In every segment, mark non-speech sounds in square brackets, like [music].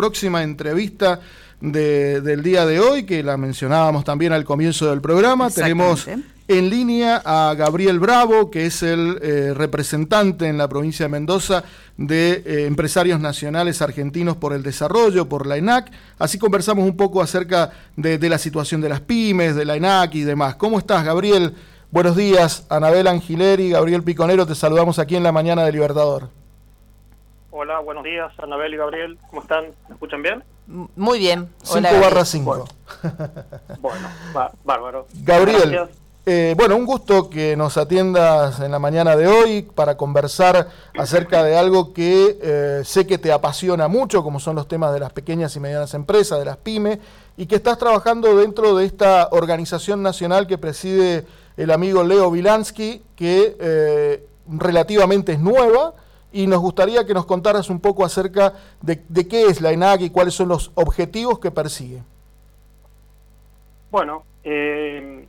próxima entrevista del día de hoy, que la mencionábamos también al comienzo del programa. Tenemos en línea a Gabriel Bravo, que es el eh, representante en la provincia de Mendoza de eh, Empresarios Nacionales Argentinos por el Desarrollo, por la ENAC. Así conversamos un poco acerca de, la situación de las pymes, de la ENAC y demás. ¿Cómo estás, Gabriel? Buenos días, Anabel Angileri, Gabriel Piconero, te saludamos aquí en la mañana de Libertador. Hola, buenos días, Anabel y Gabriel, ¿cómo están? ¿Me escuchan bien? Muy bien. 5 barra 5. Bueno, bárbaro. Gabriel, eh, bueno, un gusto que nos atiendas en la mañana de hoy para conversar acerca de algo que eh, sé que te apasiona mucho, como son los temas de las pequeñas y medianas empresas, de las pymes, y que estás trabajando dentro de esta organización nacional que preside el amigo Leo Vilansky, que eh, relativamente es nueva, y nos gustaría que nos contaras un poco acerca de, de qué es la ENAC y cuáles son los objetivos que persigue. Bueno, eh,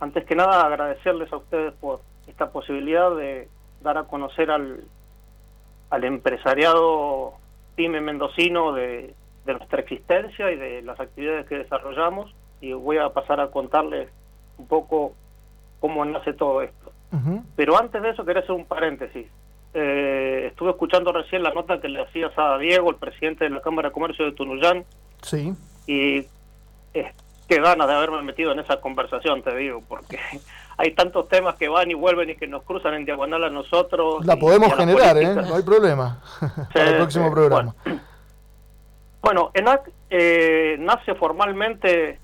antes que nada agradecerles a ustedes por esta posibilidad de dar a conocer al, al empresariado pyme mendocino de, nuestra existencia y de las actividades que desarrollamos y voy a pasar a contarles un poco cómo nace todo esto. Pero antes de eso quería hacer un paréntesis. Eh, estuve escuchando recién la nota que le hacías a Diego, el presidente de la Cámara de Comercio de Tunuyán. Sí. Y qué ganas de haberme metido en esa conversación, te digo, porque [laughs] hay tantos temas que van y vuelven y que nos cruzan en diagonal a nosotros. La podemos generar, ¿eh? No hay problema. [laughs] Para el próximo programa. Bueno, ENAC eh, nace formalmente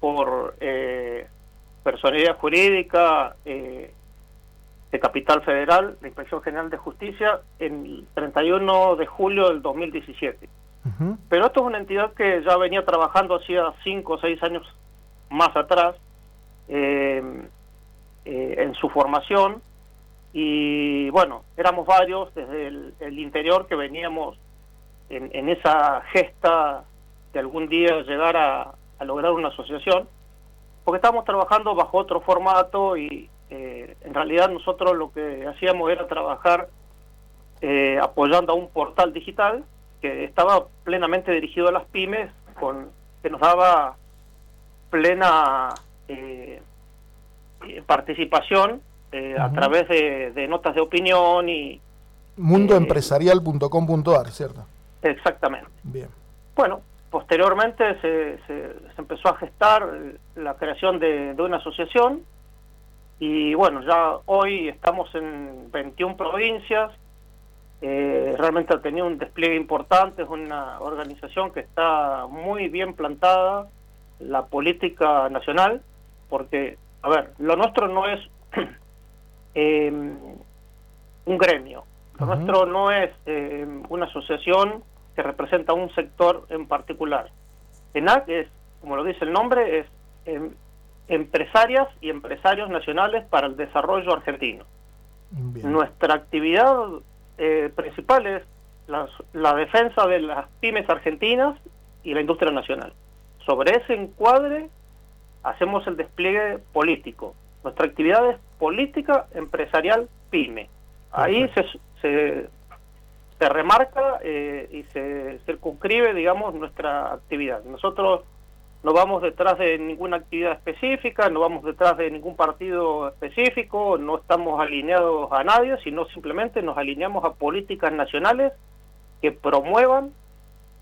por eh, personalidad jurídica eh, de Capital Federal, la Inspección General de Justicia, en el 31 de julio del 2017. Pero esto es una entidad que ya venía trabajando hacía cinco o seis años más atrás eh, eh, en su formación y bueno, éramos varios desde el, interior que veníamos en, esa gesta de algún día llegar a, lograr una asociación, porque estábamos trabajando bajo otro formato y eh, en realidad nosotros lo que hacíamos era trabajar apoyando a un portal digital que estaba plenamente dirigido a las pymes, con que nos daba plena eh, eh, participación eh, a través de, notas de opinión y... Mundoempresarial.com.ar, ¿cierto? Exactamente. Bien. Bueno, posteriormente se, se, empezó a gestar la creación de, de, una asociación y bueno, ya hoy estamos en 21 provincias, eh, realmente ha tenido un despliegue importante, es una organización que está muy bien plantada, la política nacional, porque, a ver, lo nuestro no es [clears throat] em, un gremio, lo nuestro no es em, una asociación que representa un sector en particular. ENAC es, como lo dice el nombre, es em, empresarias y empresarios nacionales para el desarrollo argentino. Nuestra actividad eh, principales la, la defensa de las pymes argentinas y la industria nacional. Sobre ese encuadre hacemos el despliegue político. Nuestra actividad es política empresarial pyme. Ahí se, se, se remarca eh, y se circunscribe, digamos, nuestra actividad. Nosotros no vamos detrás de ninguna actividad específica, no vamos detrás de ningún partido específico, no estamos alineados a nadie, sino simplemente nos alineamos a políticas nacionales que promuevan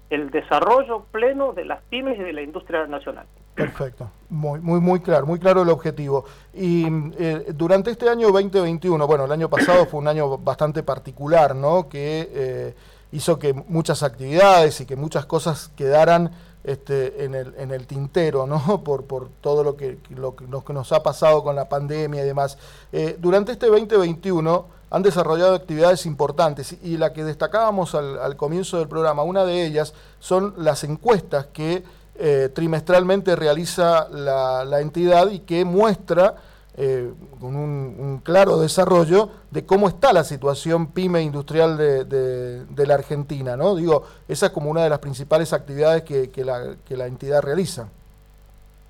el desarrollo pleno de las pymes y de la industria nacional. Perfecto, muy, muy, muy claro, muy claro el objetivo. Y eh, durante este año 2021, bueno, el año pasado fue un año bastante particular, ¿no? Que eh, hizo que muchas actividades y que muchas cosas quedaran este, en, el, en el tintero, ¿no? [laughs] Por, por todo lo que, lo, que nos ha pasado con la pandemia y demás. Eh, durante este 2021 han desarrollado actividades importantes y la que destacábamos al, comienzo del programa, una de ellas son las encuestas que eh, trimestralmente realiza la, la entidad y que muestra eh, con un, claro desarrollo de cómo está la situación pyme industrial de, la Argentina, ¿no? Digo, esa es como una de las principales actividades que, la, que entidad realiza.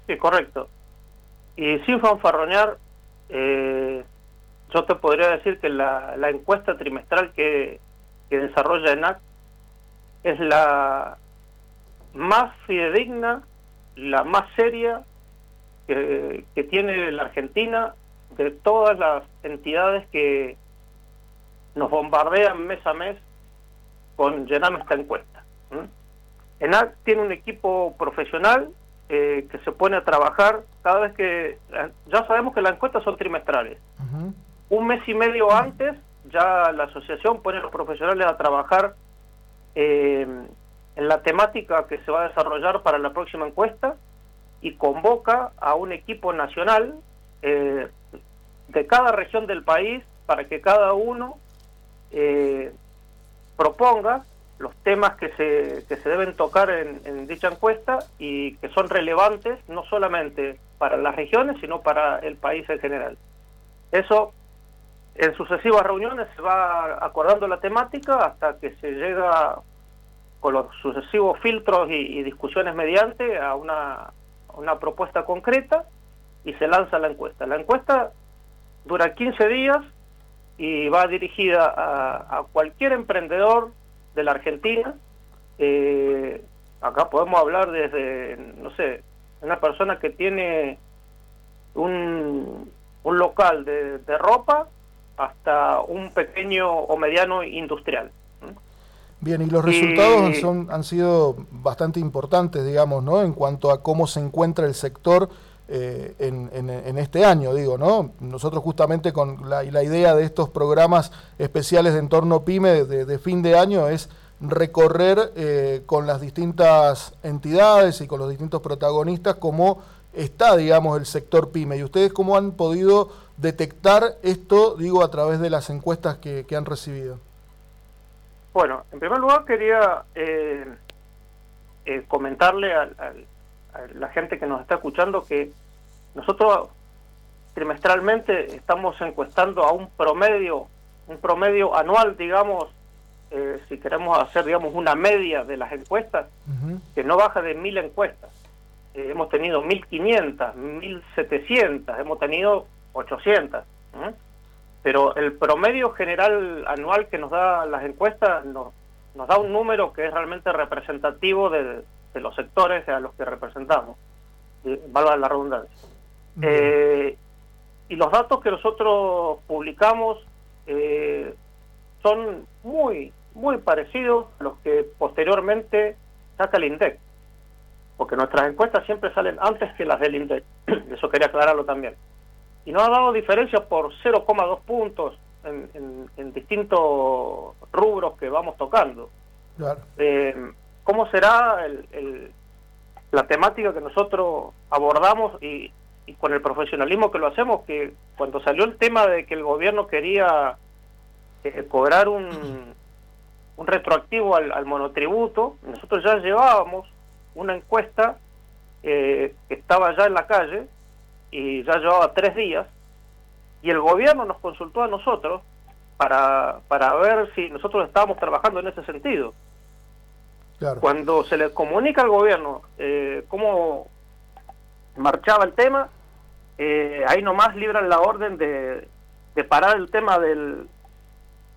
Sí, correcto. Y sin fanfarronear, eh, yo te podría decir que la, encuesta trimestral que, desarrolla ENAC es la, más fidedigna, la más seria que, tiene la Argentina de todas las entidades que nos bombardean mes a mes con llenar esta encuesta. ENAC tiene un equipo profesional eh, que se pone a trabajar cada vez que... Ya sabemos que las encuestas son trimestrales. Un mes y medio antes ya la asociación pone a los profesionales a trabajar eh, en la temática que se va a desarrollar para la próxima encuesta y convoca a un equipo nacional eh, de cada región del país para que cada uno eh, proponga los temas que se, que se deben tocar en, en, dicha encuesta y que son relevantes no solamente para las regiones, sino para el país en general. Eso en sucesivas reuniones se va acordando la temática hasta que se llega con los sucesivos filtros y, discusiones mediante a una, una, propuesta concreta y se lanza la encuesta. La encuesta dura 15 días y va dirigida a, cualquier emprendedor de la Argentina. Eh, acá podemos hablar desde, no sé, una persona que tiene un, un local de, de ropa hasta un pequeño o mediano industrial. Bien, y los resultados son, han sido bastante importantes, digamos, ¿no? En cuanto a cómo se encuentra el sector eh, en, este año, digo, ¿no? Nosotros justamente con la, la idea de estos programas especiales de entorno PYME de, fin de año es recorrer eh, con las distintas entidades y con los distintos protagonistas cómo está, digamos, el sector PYME. ¿Y ustedes cómo han podido detectar esto, digo, a través de las encuestas que han recibido? Bueno, en primer lugar quería eh, eh, comentarle a, la gente que nos está escuchando que nosotros trimestralmente estamos encuestando a un promedio, un promedio anual, digamos, eh, si queremos hacer, digamos, una media de las encuestas, que no baja de mil encuestas. hemos tenido mil quinientas, mil setecientas, hemos tenido ochocientas pero el promedio general anual que nos da las encuestas nos, nos da un número que es realmente representativo de, los sectores a los que representamos, valga la redundancia. Eh, y los datos que nosotros publicamos eh, son muy, muy parecidos a los que posteriormente saca el INDEC, porque nuestras encuestas siempre salen antes que las del INDEC, [clears throat] eso quería aclararlo también y nos ha dado diferencias por 0,2 puntos en, distintos rubros que vamos tocando. Eh, ¿Cómo será la temática que nosotros abordamos y, con el profesionalismo que lo hacemos? Que cuando salió el tema de que el gobierno quería eh, cobrar un, un retroactivo al, monotributo, nosotros ya llevábamos una encuesta eh, que estaba ya en la calle y ya llevaba tres días, y el gobierno nos consultó a nosotros para, para ver si nosotros estábamos trabajando en ese sentido. Cuando se le comunica al gobierno eh, cómo marchaba el tema, eh, ahí nomás libran la orden de, de parar el tema del,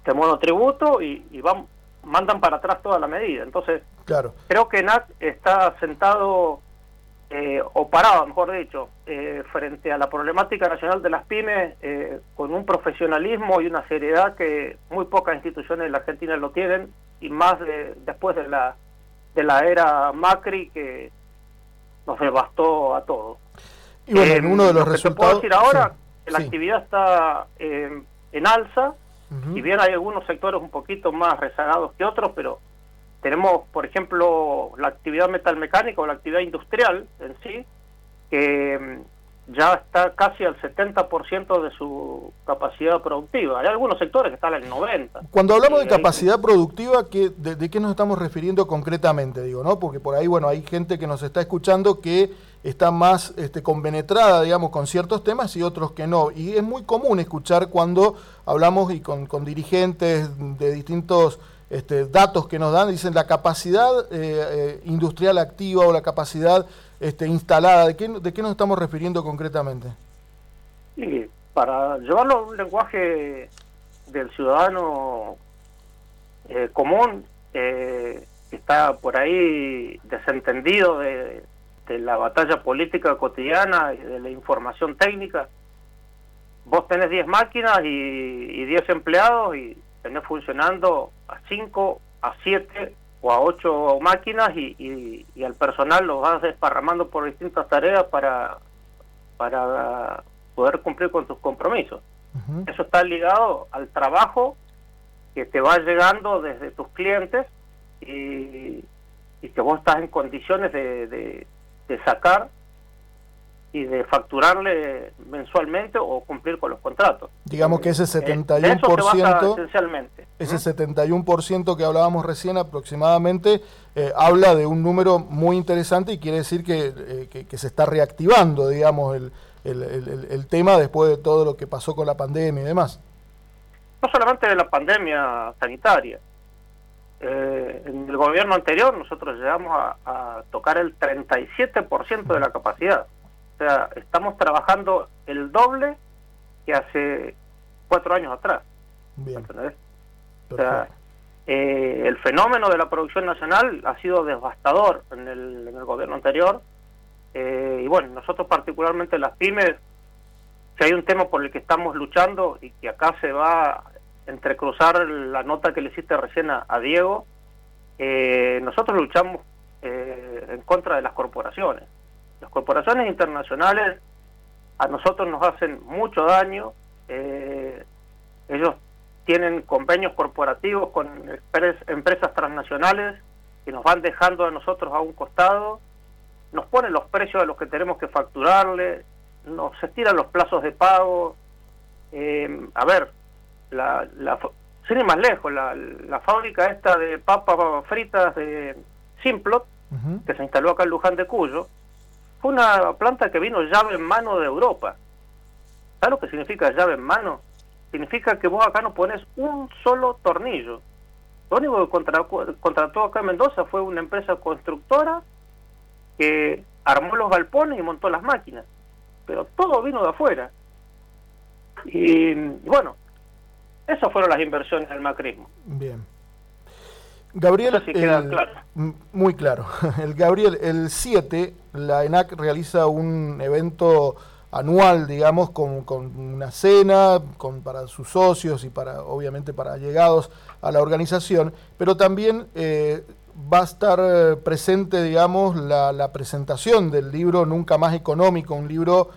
del monotributo y, y van, mandan para atrás toda la medida. Entonces, claro. creo que NAT está sentado eh, o paraba, mejor dicho, eh, frente a la problemática nacional de las pymes eh, con un profesionalismo y una seriedad que muy pocas instituciones de la Argentina lo tienen y más después de la de la era Macri que nos devastó a todos. Y bueno, uno de los resultados. decir ahora que la actividad está en alza, y bien hay algunos sectores un poquito más rezagados que otros, pero tenemos, por ejemplo, la actividad metalmecánica o la actividad industrial en sí, que mm, ya está casi al 70% de su capacidad productiva. Hay algunos sectores que están al 90%. Cuando hablamos de capacidad productiva, ¿qué, de, qué nos estamos refiriendo concretamente? Digo, ¿no? Porque por ahí, bueno, hay gente que nos está escuchando que está más este, compenetrada, digamos, con ciertos temas y otros que no. Y es muy común escuchar cuando hablamos y con, con dirigentes de distintos este, datos que nos dan, dicen la capacidad eh, eh, industrial activa o la capacidad este, instalada. ¿De qué, ¿De qué nos estamos refiriendo concretamente? Sí, para llevarlo a un lenguaje del ciudadano eh, común, está por ahí desentendido de, la batalla política cotidiana y de la información técnica. Vos tenés 10 máquinas y, 10 empleados y tenés funcionando a 5, a 7 o a 8 máquinas y, y, al personal lo vas desparramando por distintas tareas para, para poder cumplir con tus compromisos. Eso está ligado al trabajo que te va llegando desde tus clientes y, que vos estás en condiciones de, sacar y de facturarle mensualmente o cumplir con los contratos. Digamos que ese 71%, esencialmente. ese 71% que hablábamos recién aproximadamente eh, habla de un número muy interesante y quiere decir que, eh, que, se está reactivando, digamos, el, el, el, tema después de todo lo que pasó con la pandemia y demás. No solamente de la pandemia sanitaria, eh, en el gobierno anterior nosotros llegamos a, tocar el 37% de la capacidad. O sea, estamos trabajando el doble que hace cuatro años atrás. Bien. O sea, eh, el fenómeno de la producción nacional ha sido devastador en el, en el gobierno anterior. Eh, y bueno, nosotros particularmente las pymes, si hay un tema por el que estamos luchando y que acá se va entrecruzar la nota que le hiciste recién a, Diego, eh, nosotros luchamos eh, en contra de las corporaciones. Corporaciones internacionales a nosotros nos hacen mucho daño. Eh, ellos tienen convenios corporativos con empresas transnacionales que nos van dejando a nosotros a un costado, nos ponen los precios a los que tenemos que facturarle, nos estiran los plazos de pago. a ver, la, la sin ir más lejos, la, la fábrica esta de papas fritas de Simplot, que se instaló acá en Luján de Cuyo, fue una planta que vino llave en mano de Europa. ¿Sabes lo que significa llave en mano? Significa que vos acá no pones un solo tornillo. Lo único que contrató acá en Mendoza fue una empresa constructora que armó los galpones y montó las máquinas. Pero todo vino de afuera. Y bueno, esas fueron las inversiones del macrismo. Bien. Gabriel, muy claro. [laughs] El Gabriel, el 7, la ENAC realiza un evento anual, digamos, con, una cena con, para sus socios y para, obviamente, para allegados a la organización, pero también eh, va a estar eh, presente, digamos, la, la presentación del libro Nunca Más Económico, un libro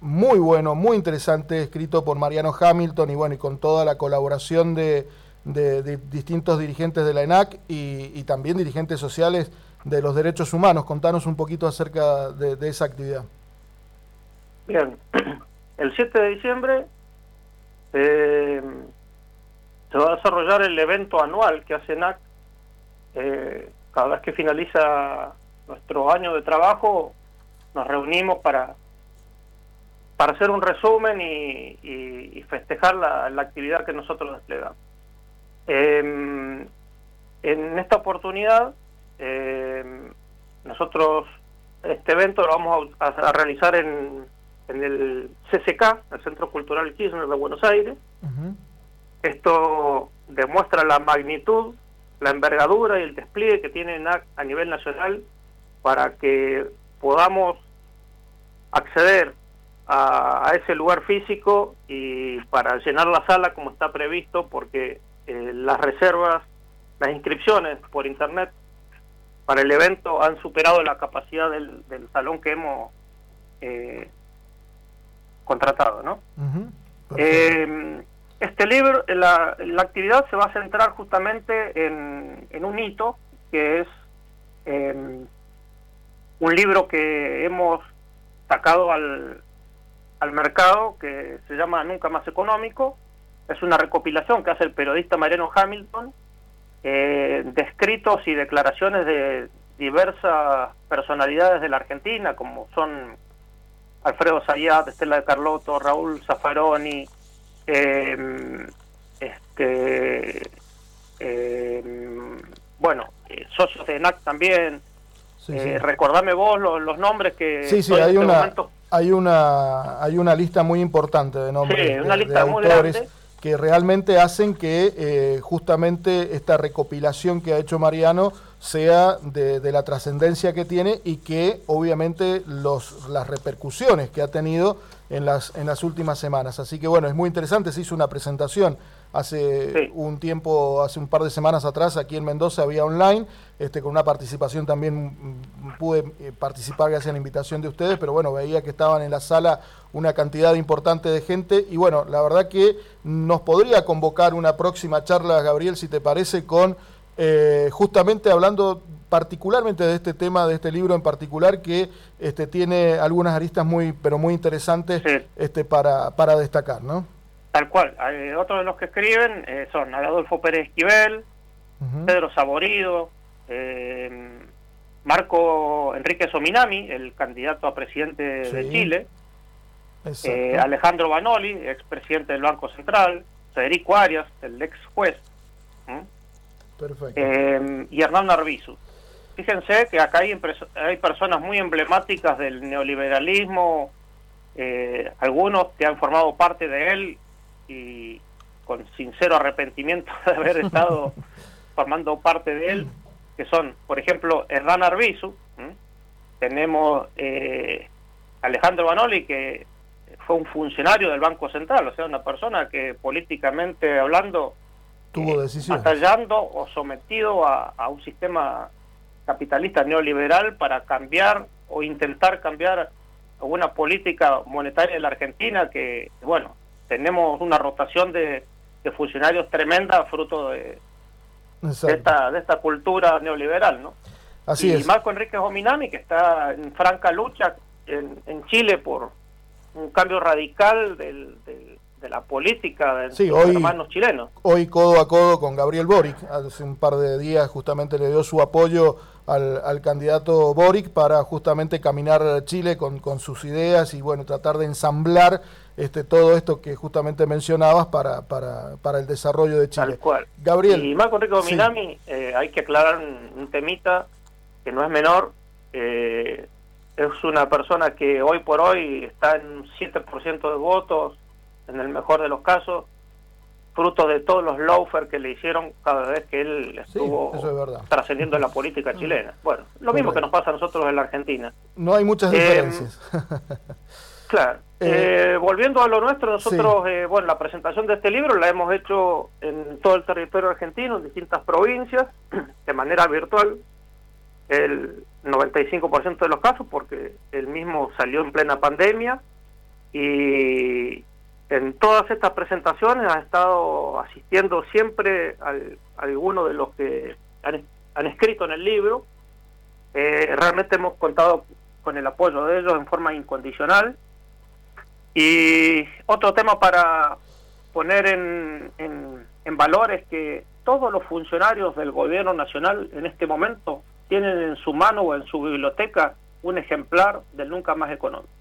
muy bueno, muy interesante, escrito por Mariano Hamilton y bueno, y con toda la colaboración de, distintos dirigentes de la ENAC y, también dirigentes sociales de los derechos humanos. Contanos un poquito acerca de, esa actividad. Bien, [clears throat] el 7 de diciembre eh, se va a desarrollar el evento anual que hace ENAC. Eh, cada vez que finaliza nuestro año de trabajo, nos reunimos para para hacer un resumen y, festejar la, actividad que nosotros desplegamos. Em, en esta oportunidad, em, nosotros este evento lo vamos a, realizar en, el CCK, el Centro Cultural Kirchner de Buenos Aires. Esto demuestra la magnitud, la envergadura y el despliegue que tiene a nivel nacional para que podamos acceder a, ese lugar físico y para llenar la sala como está previsto, porque eh, las reservas, las inscripciones por internet para el evento han superado la capacidad del, salón que hemos eh, contratado, ¿no? Eh, este libro, la, la, actividad se va a centrar justamente en, en un hito que es un libro que hemos sacado al, al mercado que se llama Nunca Más Económico. Es una recopilación que hace el periodista Mariano Hamilton eh, de escritos y declaraciones de diversas personalidades de la Argentina, como son Alfredo Sayat, Estela de Carlotto, Raúl Zaffaroni, eh, este, eh, bueno, socios de ENAC también. Recordame vos los, nombres que sí, sí, hay este una, hay una, hay una lista muy importante de nombres de, autores que realmente hacen que eh, justamente esta recopilación que ha hecho Mariano sea de, la trascendencia que tiene y que obviamente los, las repercusiones que ha tenido en las, en las últimas semanas. Así que bueno, es muy interesante, se hizo una presentación hace un tiempo, hace un par de semanas atrás aquí en Mendoza había online, este, con una participación también mm, pude eh, participar gracias a la invitación de ustedes, pero bueno, veía que estaban en la sala una cantidad importante de gente y bueno, la verdad que nos podría convocar una próxima charla, Gabriel, si te parece, con eh, justamente hablando particularmente de este tema, de este libro en particular, que este, tiene algunas aristas muy, pero muy interesantes este, para, para destacar, ¿no? Tal cual. otros de los que escriben eh, son Adolfo Pérez Esquivel, Pedro Saborido, eh, Marco Enrique Sominami, el candidato a presidente de Chile, Alejandro Banoli, expresidente del Banco Central, Federico Arias, el ex juez, eh, y Hernán Narvizu. Fíjense que acá hay, hay personas muy emblemáticas del neoliberalismo, eh, algunos que han formado parte de él y con sincero arrepentimiento [laughs] de haber estado [laughs] formando parte de él, que son, por ejemplo, Hernán Arbizu, tenemos eh, Alejandro Banoli, que fue un funcionario del Banco Central, o sea, una persona que políticamente hablando tuvo eh, decisiones. Atallando o sometido a, un sistema capitalista neoliberal para cambiar o intentar cambiar alguna política monetaria de la Argentina que, bueno, tenemos una rotación de, funcionarios tremenda fruto de, esta, de esta cultura neoliberal, ¿no? Así y es. Marco Enrique Ominami, que está en franca lucha en, en Chile por un cambio radical del, de la política de los hermanos chilenos. Hoy codo a codo con Gabriel Boric, hace un par de días justamente le dio su apoyo al, candidato Boric para justamente caminar Chile con, con, sus ideas y bueno, tratar de ensamblar este, todo esto que justamente mencionabas para, para, para el desarrollo de Chile. Tal cual. Gabriel. Y Marco Enrique Minami, eh, hay que aclarar un, temita que no es menor. Eh, es una persona que hoy por hoy está en un 7% de votos, en el mejor de los casos, fruto de todos los loafers que le hicieron cada vez que él estuvo trascendiendo en la política chilena. Bueno, lo mismo que nos pasa a nosotros en la Argentina. No hay muchas eh, diferencias. [laughs] claro. Eh, eh, volviendo a lo nuestro, nosotros, bueno, la presentación de este libro la hemos hecho en todo el territorio argentino, en distintas provincias, [clears throat] de manera virtual, el 95% de los casos, porque el mismo salió en plena pandemia y, en todas estas presentaciones ha estado asistiendo siempre al, alguno de los que han, escrito en el libro. Eh, realmente hemos contado con el apoyo de ellos en forma incondicional. Y otro tema para poner en, en, valor es que todos los funcionarios del gobierno nacional en este momento tienen en su mano o en su biblioteca un ejemplar del Nunca Más Económico.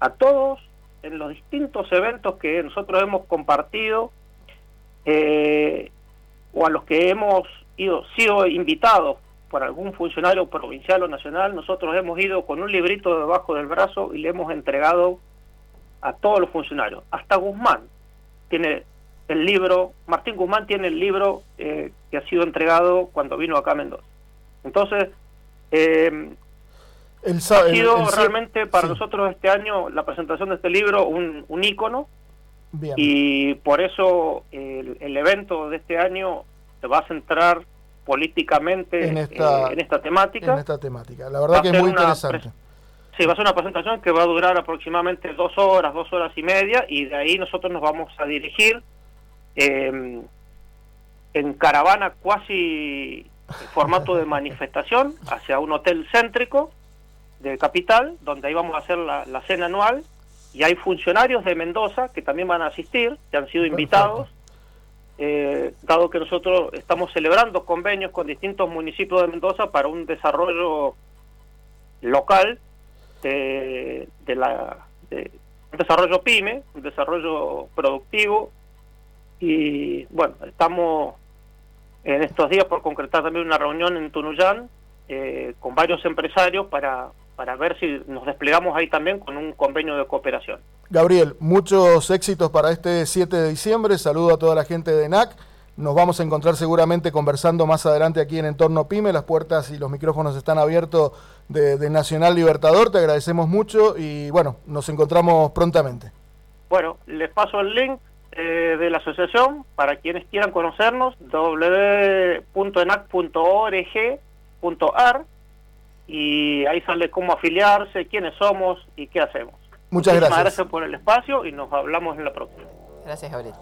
A todos en los distintos eventos que nosotros hemos compartido eh, o a los que hemos ido, sido invitados por algún funcionario provincial o nacional, nosotros hemos ido con un librito debajo del brazo y le hemos entregado a todos los funcionarios. Hasta Guzmán tiene el libro, Martín Guzmán tiene el libro eh, que ha sido entregado cuando vino acá a Mendoza. Entonces, eh, ha sido realmente para nosotros este año la presentación de este libro un, un ícono y por eso el, evento de este año se va a centrar políticamente en esta, en esta temática. En esta temática, la verdad que es muy interesante. Sí, va a ser una presentación que va a durar aproximadamente dos horas, dos horas y media, y de ahí nosotros nos vamos a dirigir em, en caravana cuasi formato de manifestación hacia un hotel céntrico de Capital, donde ahí vamos a hacer la, cena anual, y hay funcionarios de Mendoza que también van a asistir, que han sido invitados, eh, dado que nosotros estamos celebrando convenios con distintos municipios de Mendoza para un desarrollo local de, la un desarrollo pyme, un desarrollo productivo y bueno, estamos en estos días por concretar también una reunión en Tunuyán eh, con varios empresarios para para ver si nos desplegamos ahí también con un convenio de cooperación. Gabriel, muchos éxitos para este 7 de diciembre. Saludo a toda la gente de NAC. Nos vamos a encontrar seguramente conversando más adelante aquí en Entorno Pyme. Las puertas y los micrófonos están abiertos de, Nacional Libertador. Te agradecemos mucho y bueno, nos encontramos prontamente. Bueno, les paso el link eh, de la asociación para quienes quieran conocernos, www.enac.org.ar y ahí sale cómo afiliarse, quiénes somos y qué hacemos. Muchas gracias. gracias por el espacio y nos hablamos en la próxima. Gracias, Gabriel.